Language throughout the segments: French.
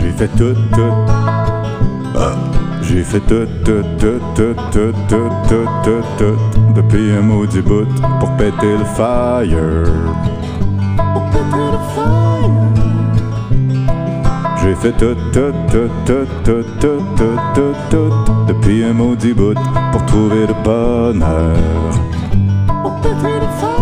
J'ai fait tout, tout. Ah. J'ai fait tout, tout, tout, tout, tout, tout, tout, tout, tout, depuis un maudit bout pour péter le fire. Pour péter le fire. J'ai fait tout, tout, tout, tout, tout, tout, tout, tout, tout, depuis un maudit bout pour trouver le bonheur. Pour péter le fire.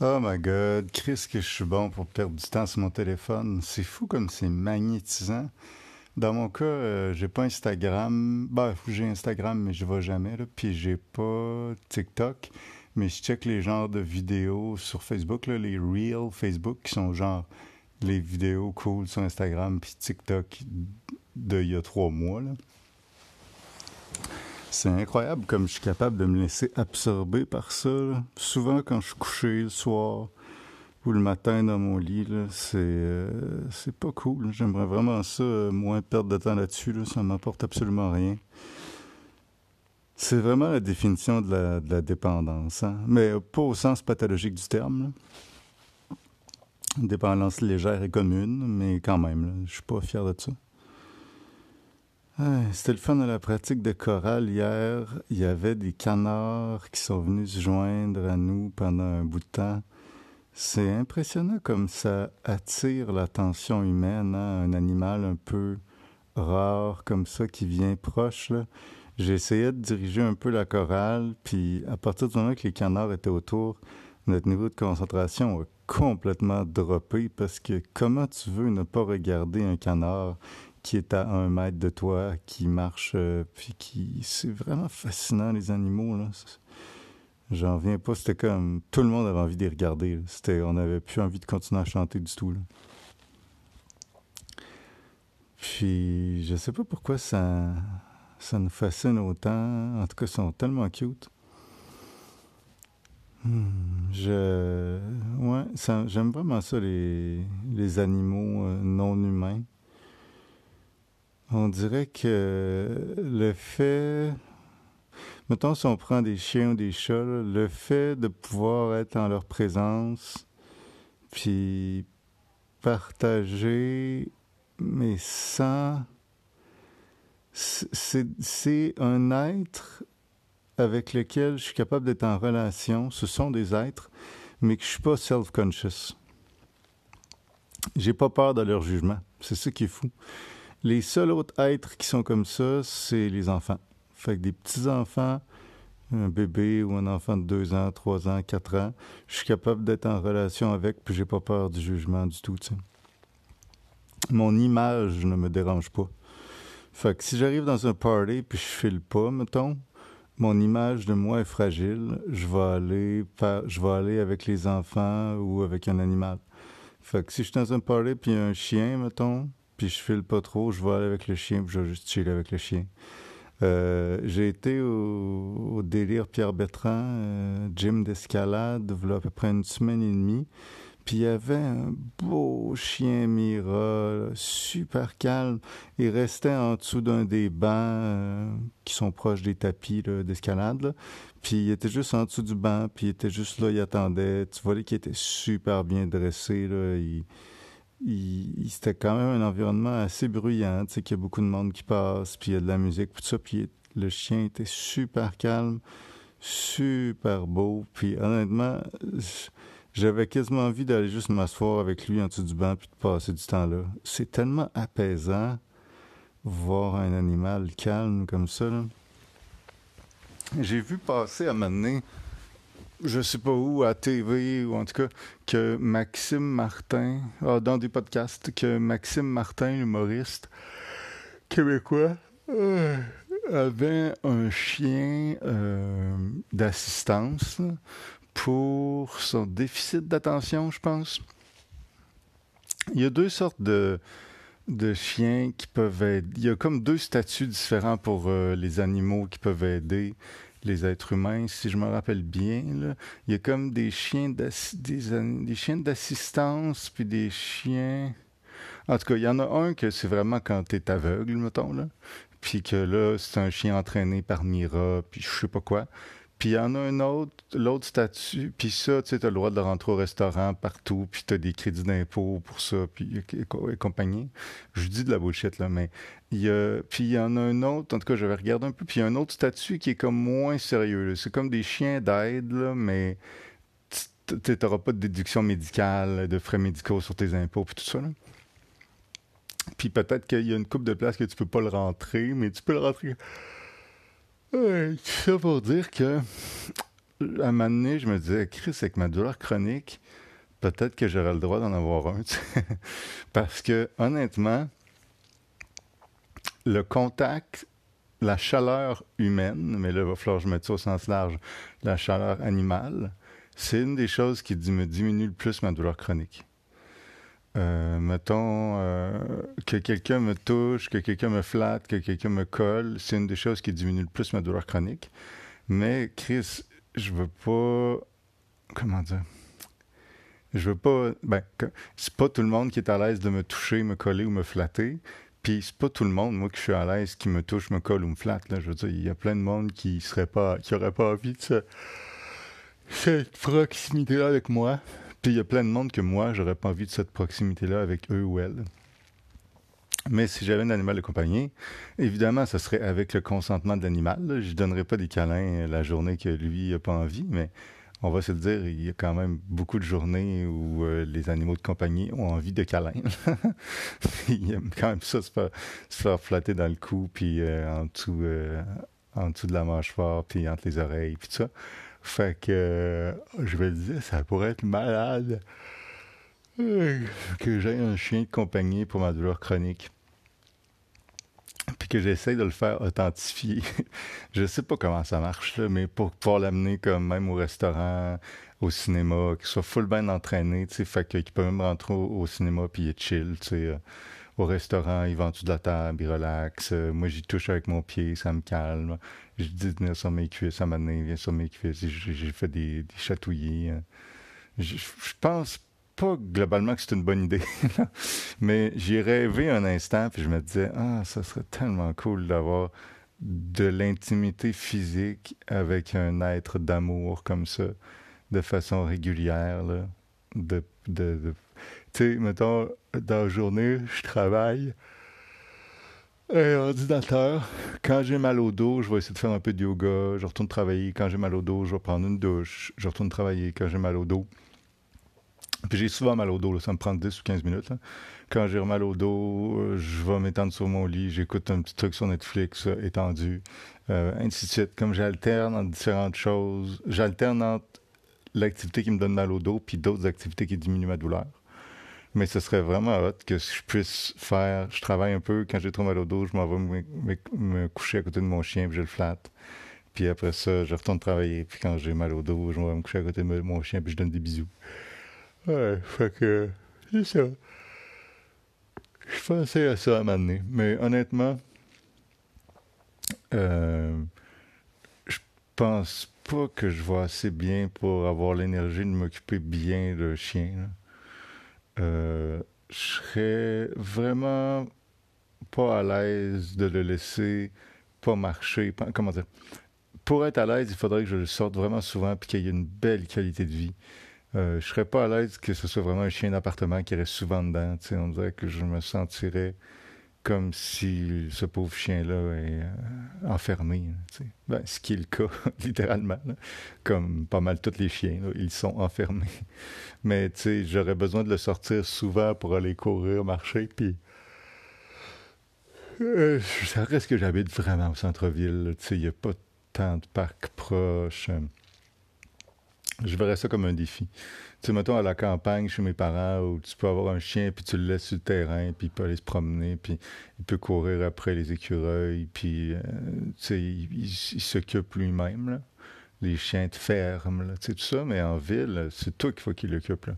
Oh my god, Chris, que je suis bon pour perdre du temps sur mon téléphone. C'est fou comme c'est magnétisant. Dans mon cas, euh, j'ai pas Instagram. Bah, j'ai Instagram, mais je vais jamais. Là. Puis j'ai pas TikTok. Mais je check les genres de vidéos sur Facebook, là, les Reels Facebook, qui sont genre les vidéos cool sur Instagram, puis TikTok d'il y a trois mois. Là. C'est incroyable comme je suis capable de me laisser absorber par ça. Souvent, quand je suis couché le soir ou le matin dans mon lit, c'est euh, c'est pas cool. J'aimerais vraiment ça, euh, moins perdre de temps là-dessus. Là. Ça m'apporte absolument rien. C'est vraiment la définition de la, dépendance, hein. mais pas au sens pathologique du terme. Dépendance légère et commune, mais quand même, je suis pas fier de ça. C'était le fun de la pratique de chorale hier. Il y avait des canards qui sont venus se joindre à nous pendant un bout de temps. C'est impressionnant comme ça attire l'attention humaine, hein, un animal un peu rare comme ça qui vient proche. Essayé de diriger un peu la chorale, puis à partir du moment que les canards étaient autour, notre niveau de concentration a complètement droppé parce que comment tu veux ne pas regarder un canard qui est à un mètre de toi, qui marche, euh, puis qui... C'est vraiment fascinant, les animaux, là. J'en viens pas, c'était comme... Tout le monde avait envie de les regarder, C'était... On n'avait plus envie de continuer à chanter du tout. Puis, je sais pas pourquoi ça... Ça nous fascine autant. En tout cas, ils sont tellement cute. Hmm, je... Ouais, j'aime vraiment ça, les, les animaux euh, non humains. On dirait que le fait, mettons si on prend des chiens ou des chats, le fait de pouvoir être en leur présence, puis partager, mais sans... C'est un être avec lequel je suis capable d'être en relation. Ce sont des êtres, mais que je suis pas self-conscious. J'ai pas peur de leur jugement. C'est ça qui est fou. Les seuls autres êtres qui sont comme ça, c'est les enfants. Fait que des petits-enfants, un bébé ou un enfant de 2 ans, 3 ans, 4 ans, je suis capable d'être en relation avec, puis j'ai pas peur du jugement du tout. Mon image ne me dérange pas. Fait que si j'arrive dans un party puis je file pas, mettons, mon image de moi est fragile, je vais aller avec les enfants ou avec un animal. Fait que si je suis dans un party puis un chien, mettons, puis je file pas trop, je vais aller avec le chien, puis je vais juste chiller avec le chien. Euh, j'ai été au, délire Pierre Bertrand, euh, gym d'escalade, a à peu près une semaine et demie. Puis il y avait un beau chien Mira, super calme. Il restait en dessous d'un des bancs euh, qui sont proches des tapis d'escalade. Puis il était juste en dessous du banc, puis il était juste là, il attendait. Tu voyais qu'il était super bien dressé. Là. C'était quand même un environnement assez bruyant, tu sais, qu'il y a beaucoup de monde qui passe, puis il y a de la musique, tout ça, puis le chien était super calme, super beau, puis honnêtement, j'avais quasiment envie d'aller juste m'asseoir avec lui en dessous du banc, puis de passer du temps là. C'est tellement apaisant voir un animal calme comme ça, J'ai vu passer à un moment donné, je sais pas où, à TV, ou en tout cas, que Maxime Martin, ah, dans des podcasts, que Maxime Martin, l'humoriste québécois, euh, avait un chien euh, d'assistance pour son déficit d'attention, je pense. Il y a deux sortes de, de chiens qui peuvent aider. Il y a comme deux statuts différents pour euh, les animaux qui peuvent aider les êtres humains, si je me rappelle bien. Il y a comme des chiens des, chiens d'assistance, puis des chiens... En tout cas, il y en a un que c'est vraiment quand tu es aveugle, mettons, là. Puis que là, c'est un chien entraîné par Mira, puis je sais pas quoi. Puis il y en a un autre, l'autre statut, puis ça, tu sais, as le droit de rentrer au restaurant partout, puis tu as des crédits d'impôt pour ça, puis et, compagnie. Je dis de la bullshit, là, mais il y a, puis il y en a un autre, en tout cas, j'avais regardé un peu, puis il y a un autre statut qui est comme moins sérieux. C'est comme des chiens d'aide, là, mais tu n'auras pas de déduction médicale, de frais médicaux sur tes impôts, puis tout ça, là. Puis peut-être qu'il y a une coupe de place que tu peux pas le rentrer, mais tu peux le rentrer Ouais, ça pour dire que, à un moment donné, je me disais, Chris, avec ma douleur chronique, peut-être que j'aurais le droit d'en avoir un. Parce que, honnêtement, le contact, la chaleur humaine, mais là, il va falloir que je mette ça au sens large, la chaleur animale, c'est une des choses qui me diminue le plus ma douleur chronique. Euh, mettons euh, que quelqu'un me touche, que quelqu'un me flatte, que quelqu'un me colle, c'est une des choses qui diminue le plus ma douleur chronique. Mais Chris, je veux pas. Comment dire? Je veux pas. Ben, c'est pas tout le monde qui est à l'aise de me toucher, me coller ou me flatter. Puis c'est pas tout le monde, moi, que je suis à l'aise, qui me touche, me colle ou me flatte. Là. Je veux dire, il y a plein de monde qui serait pas, qui aurait pas envie de cette proximité-là avec moi. Puis il y a plein de monde que moi, j'aurais pas envie de cette proximité-là avec eux ou elles. Mais si j'avais un animal de compagnie, évidemment, ce serait avec le consentement de l'animal. Je ne donnerais pas des câlins la journée que lui n'a pas envie, mais on va se le dire, il y a quand même beaucoup de journées où euh, les animaux de compagnie ont envie de câlins. il aiment quand même ça, se faire, flatter dans le cou, puis euh, en, dessous, euh, en dessous de la mâchoire, puis entre les oreilles, puis tout ça. Fait que je me disais, ça pourrait être malade que j'ai un chien de compagnie pour ma douleur chronique. Puis que j'essaye de le faire authentifier. je sais pas comment ça marche, mais pour pouvoir l'amener comme même au restaurant, au cinéma, qu'il soit full bien entraîné, tu sais, fait qu'il peut même rentrer au, cinéma puis il est chill, tu sais. Au restaurant, il vend de la table, il relaxe. Euh, moi, j'y touche avec mon pied, ça me calme. Je dis venir sur mes cuisses, ça m'a viens sur mes cuisses. J'ai fait des, des chatouillis. Hein. Je, pense pas globalement que c'est une bonne idée, mais j'y rêvé un instant, puis je me disais, ah, ça serait tellement cool d'avoir de l'intimité physique avec un être d'amour comme ça, de façon régulière, là, de, de, tu sais, mettons, dans la journée, je travaille, un ordinateur. Quand j'ai mal au dos, je vais essayer de faire un peu de yoga. Je retourne travailler. Quand j'ai mal au dos, je vais prendre une douche. Je retourne travailler quand j'ai mal au dos. Puis j'ai souvent mal au dos, ça me prend 10 ou 15 minutes. Quand j'ai mal au dos, euh, je vais m'étendre sur mon lit, j'écoute un petit truc sur Netflix euh, étendu, euh, ainsi de suite. Comme j'alterne entre différentes choses, j'alterne entre l'activité qui me donne mal au dos puis d'autres activités qui diminuent ma douleur. Mais ce serait vraiment hot que je puisse faire. Je travaille un peu. Quand j'ai trop mal au dos, je m'en vais me, coucher à côté de mon chien puis je le flatte. Puis après ça, je retourne travailler. Puis quand j'ai mal au dos, je vais me coucher à côté de mon chien puis je donne des bisous. Ouais, fait que c'est ça. Je pensais à ça à donné. Mais honnêtement, euh, je pense pas que je vois assez bien pour avoir l'énergie de m'occuper bien de chien. Euh, je serais vraiment pas à l'aise de le laisser pas marcher. comment dire? Pour être à l'aise, il faudrait que je le sorte vraiment souvent et qu'il y ait une belle qualité de vie. Euh, je serais pas à l'aise que ce soit vraiment un chien d'appartement qui reste souvent dedans. On dirait que je me sentirais comme si ce pauvre chien-là est euh, enfermé. Ben, ce qui est le cas, littéralement. Comme pas mal tous les chiens, ils sont enfermés. Mais j'aurais besoin de le sortir souvent pour aller courir, marcher, puis... Euh, ça reste que j'habite vraiment au centre-ville. Il n'y a pas tant de parcs proches. Je verrais ça comme un défi tu sais, mettons à la campagne chez mes parents où tu peux avoir un chien, puis tu le laisses sur le terrain, puis il peut aller se promener, puis il peut courir après les écureuils, puis euh, tu sais, il, s'occupe lui-même. Les chiens de ferme, là, tu sais, tout ça, mais en ville, c'est toi qu'il faut qu'il l'occupe, là.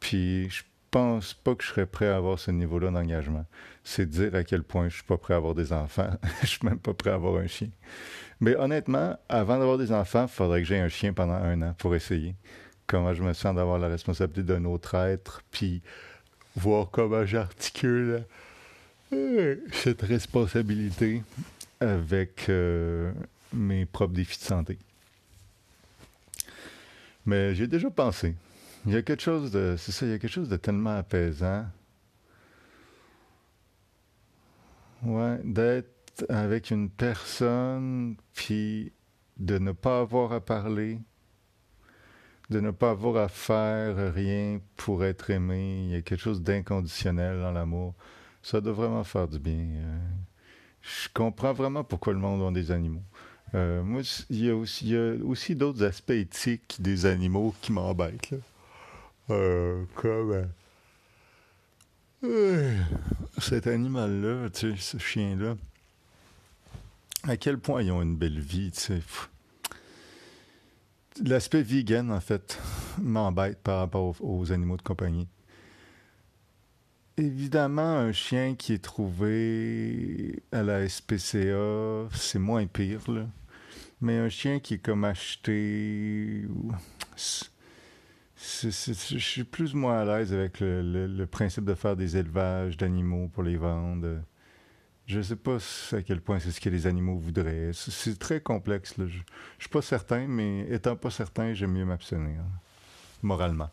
Puis je pense pas que je serais prêt à avoir ce niveau-là d'engagement. C'est dire à quel point je suis pas prêt à avoir des enfants. je suis même pas prêt à avoir un chien. Mais honnêtement, avant d'avoir des enfants, il faudrait que j'aie un chien pendant un an pour essayer comment je me sens d'avoir la responsabilité d'un autre être, puis voir comment j'articule euh, cette responsabilité avec euh, mes propres défis de santé. Mais j'ai déjà pensé. Il y a quelque chose de. C'est ça, il y a quelque chose de tellement apaisant. Ouais, d'être avec une personne, puis de ne pas avoir à parler, de ne pas avoir à faire rien pour être aimé. Il y a quelque chose d'inconditionnel dans l'amour. Ça doit vraiment faire du bien. Euh. je comprends vraiment pourquoi le monde a des animaux. Euh, moi, il y a aussi, aussi d'autres aspects éthiques des animaux qui m'embêtent. Euh, comme cet animal-là, tu sais, ce chien-là, à quel point ils ont une belle vie, tu sais. L'aspect vegan, en fait, m'embête par rapport aux, animaux de compagnie. Évidemment, un chien qui est trouvé à la SPCA, c'est moins pire, là. Mais un chien qui est comme acheté. Je suis plus ou moins à l'aise avec le, principe de faire des élevages d'animaux pour les vendre. Je ne sais pas à quel point c'est ce que les animaux voudraient. C'est très complexe. Je ne suis pas certain, mais étant pas certain, j'aime mieux m'abstenir, moralement.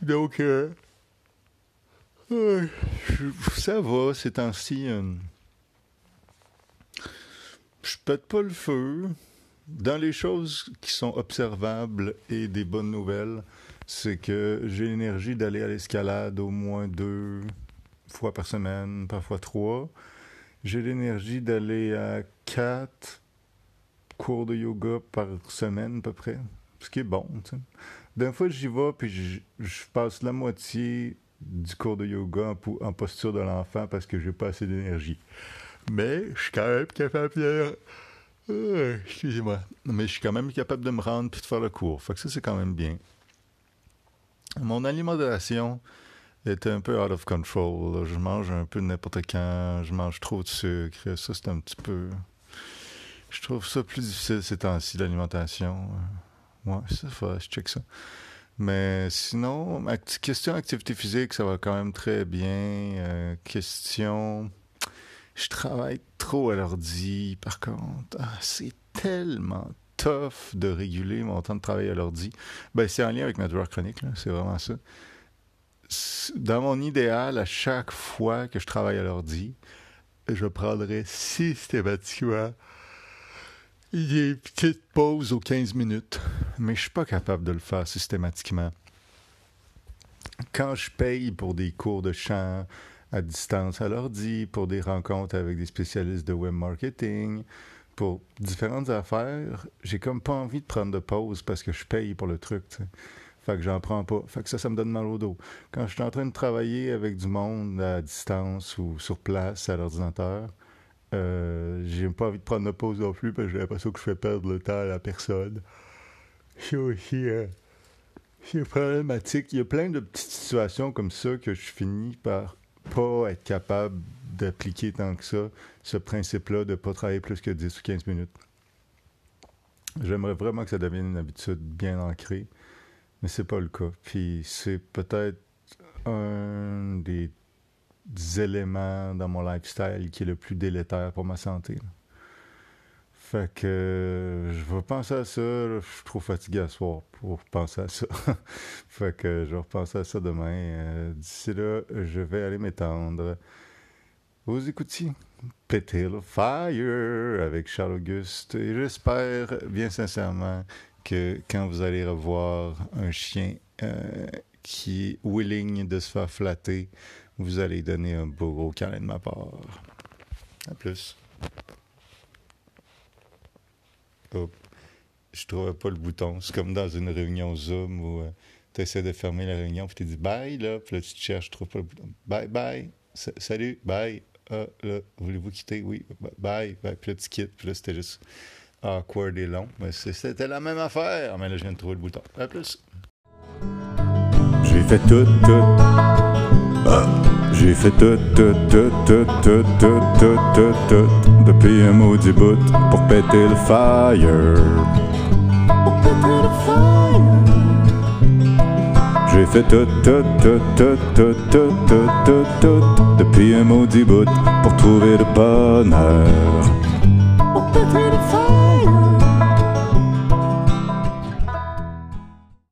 Donc, euh, ça va, ces temps-ci. Euh, je pète pas le feu. Dans les choses qui sont observables et des bonnes nouvelles, c'est que j'ai l'énergie d'aller à l'escalade au moins deux fois par semaine, parfois trois. J'ai l'énergie d'aller à quatre cours de yoga par semaine à peu près, ce qui est bon. D'un fois, j'y vais, puis je, passe la moitié du cours de yoga en, posture de l'enfant parce que j'ai pas assez d'énergie. Mais je suis quand même capable de... Euh, excusez-moi. Mais je suis quand même capable de me rendre puis de faire le cours. Fait que ça, c'est quand même bien. Mon alimentation, est un peu out of control. Je mange un peu n'importe quand, je mange trop de sucre. Ça, c'est un petit peu. Je trouve ça plus difficile ces temps-ci, l'alimentation. Ouais, ça, faut, je check ça. Mais sinon, question activité physique, ça va quand même très bien. Euh, question. Je travaille trop à l'ordi, par contre. Ah, c'est tellement tough de réguler mon temps de travail à l'ordi. Ben, c'est en lien avec ma douleur chronique, c'est vraiment ça dans mon idéal, à chaque fois que je travaille à l'ordi, je prendrais systématiquement des petites pauses aux 15 minutes. Mais je suis pas capable de le faire systématiquement. Quand je paye pour des cours de chant à distance à l'ordi, pour des rencontres avec des spécialistes de web marketing, pour différentes affaires, j'ai comme pas envie de prendre de pause parce que je paye pour le truc. Fait que j'en prends pas. Fait que ça, ça me donne mal au dos. Quand je suis en train de travailler avec du monde à distance ou sur place à l'ordinateur, euh, j'ai pas envie de prendre de pause non plus parce que j'ai l'impression que je fais perdre le temps à la personne. C'est aussi euh, problématique. Il y a plein de petites situations comme ça que je finis par pas être capable d'appliquer tant que ça, ce principe-là de pas travailler plus que 10 ou 15 minutes. J'aimerais vraiment que ça devienne une habitude bien ancrée mais c'est pas le cas. Puis c'est peut-être un des éléments dans mon lifestyle qui est le plus délétère pour ma santé. Fait que je vais penser à ça. Je suis trop fatigué à soir pour penser à ça. fait que je vais repenser à ça demain. Euh, d'ici là, je vais aller m'étendre. Vous écoutiez Péter Fire avec Charles Auguste et j'espère bien sincèrement que quand vous allez revoir un chien euh, qui est willing de se faire flatter, vous allez donner un beau gros câlin de ma part. À plus. Hop. Je trouvais pas le bouton. C'est comme dans une réunion Zoom où euh, tu essaies de fermer la réunion, puis tu dis bye, là, puis là tu te cherches, tu trouves pas le bouton. Bye, bye. salut, bye. Ah, là, voulez-vous quitter? Oui, bye, bye. Puis là tu quittes, puis là c'était juste awkward et long. Mais c'était la même affaire. Mais là, je viens de trouver le bouton. À plus. J'ai fait tout, tout. Ah. J'ai fait tout, tout, tout, tout, tout, tout, tout, tout, tout, depuis un maudit bout. Pour péter le fire. J'ai fait tout, tout, tout, tout, tout, tout, tout, tout, tout, depuis un maudit bout pour trouver le bonheur.